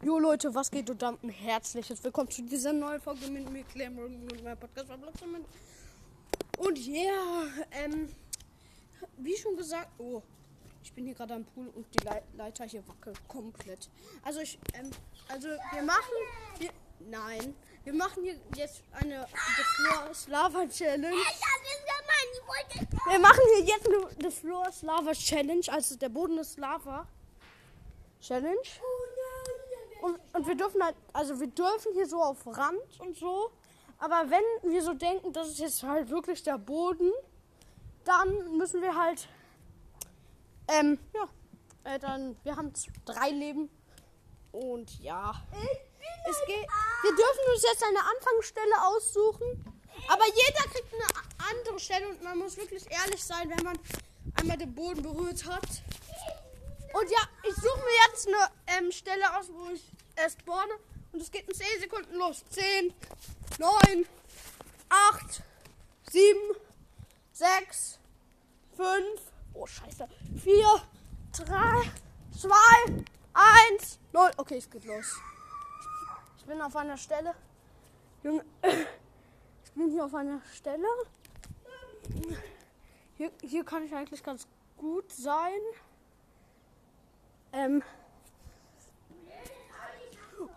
Jo Leute, was geht und damit ein herzliches Willkommen zu dieser neuen Folge mit mir, Claire und meinem Podcast Verblockt Und ja, yeah, ähm, wie schon gesagt, oh, ich bin hier gerade am Pool und die Le Leiter hier wackelt komplett. Also ich, ähm, also wir machen, wir, nein, wir machen hier jetzt eine The Floors Lava Challenge. Wir machen hier jetzt eine The Floors Lava Challenge, also der Boden ist Lava Challenge. Und, und wir dürfen halt, also wir dürfen hier so auf Rand und so. Aber wenn wir so denken, das ist jetzt halt wirklich der Boden, dann müssen wir halt, ähm, ja, äh, dann, wir haben drei Leben. Und ja, es geht, wir dürfen uns jetzt eine Anfangsstelle aussuchen. Aber jeder kriegt eine andere Stelle und man muss wirklich ehrlich sein, wenn man einmal den Boden berührt hat. Und ja, ich suche mir jetzt eine ähm, Stelle aus, wo ich äh, spawne. Und es geht in 10 Sekunden los. 10, 9, 8, 7, 6, 5, oh scheiße, 4, 3, 2, 1, 0. Okay, es geht los. Ich bin auf einer Stelle. Junge, ich bin hier auf einer Stelle. Hier, hier kann ich eigentlich ganz gut sein. Ähm.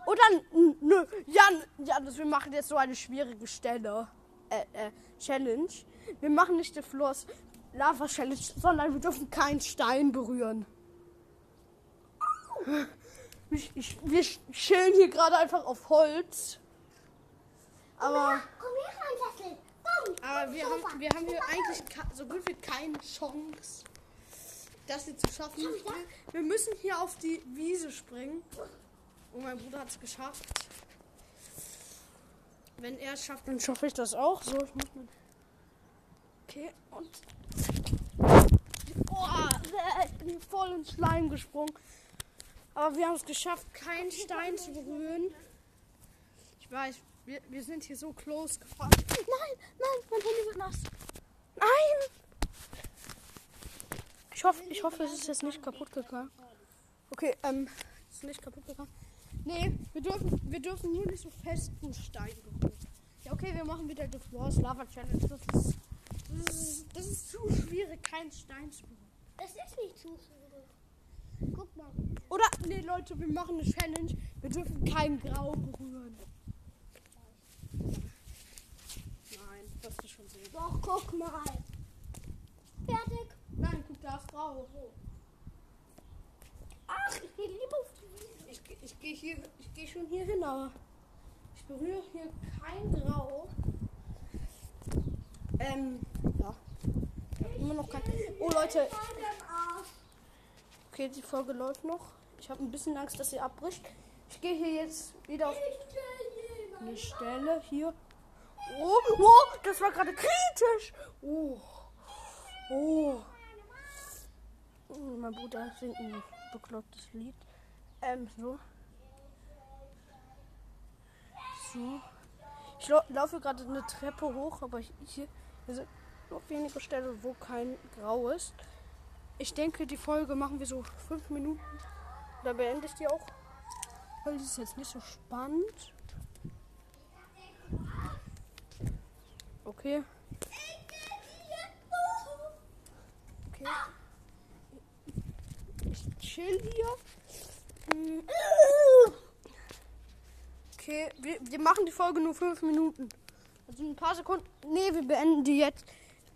Oder nö, ja, ja, wir machen jetzt so eine schwierige Stelle. Äh, äh, Challenge. Wir machen nicht die Floors Lava Challenge, sondern wir dürfen keinen Stein berühren. Ich, ich, wir chillen hier gerade einfach auf Holz. Aber. Komm her, aber wir haben, wir haben hier eigentlich so gut wie keine Chance das hier zu schaffen. Wir, müssen hier auf die Wiese springen. Und mein Bruder hat es geschafft. Wenn er es schafft, dann schaffe ich das auch. So, ich muss mal. Okay, und. Boah, ich bin voll ins Schleim gesprungen. Aber wir haben es geschafft, keinen Stein zu berühren. Ich weiß, wir, wir sind hier so close gefahren. Nein, nein, mein Handy wird nass. Nein! Ich hoffe, ich hoffe, es ist jetzt nicht kaputt gegangen. Okay, ähm, es ist nicht kaputt gegangen. Nee, wir dürfen, wir dürfen nur nicht so festen Stein berühren. Ja, okay, wir machen wieder The Floors Lava Challenge. Das ist, das ist, das ist zu schwierig, keinen Stein zu berühren. Es ist nicht zu schwierig. Guck mal. Oder, nee, Leute, wir machen eine Challenge. Wir dürfen kein Grau berühren. Nein, das ist schon sehr. Doch, guck mal. Fertig. Ist grau. Ach, ich gehe lieber auf die Wiese. Ich, ich gehe hier, ich gehe schon hier hin, aber ich berühre hier kein Grau. Ähm, ja. Immer noch kein. Oh Leute. Okay, die Folge läuft noch. Ich habe ein bisschen Angst, dass sie abbricht. Ich gehe hier jetzt wieder auf die Stelle hier. Oh, oh das war gerade kritisch. Oh. Oh. Mein Bruder singt ein beklopptes Lied. Ähm, so. So. Ich laufe gerade eine Treppe hoch, aber hier sind noch wenige Stellen, wo kein Grau ist. Ich denke, die Folge machen wir so fünf Minuten. Da beende ich die auch. Weil die ist jetzt nicht so spannend. Okay. Okay. Chill hier. Okay, wir, wir machen die Folge nur fünf Minuten. Also ein paar Sekunden. Nee, wir beenden die jetzt.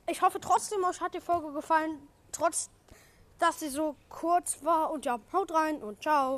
Ich hoffe trotzdem, euch hat die Folge gefallen. Trotz, dass sie so kurz war. Und ja, haut rein und ciao.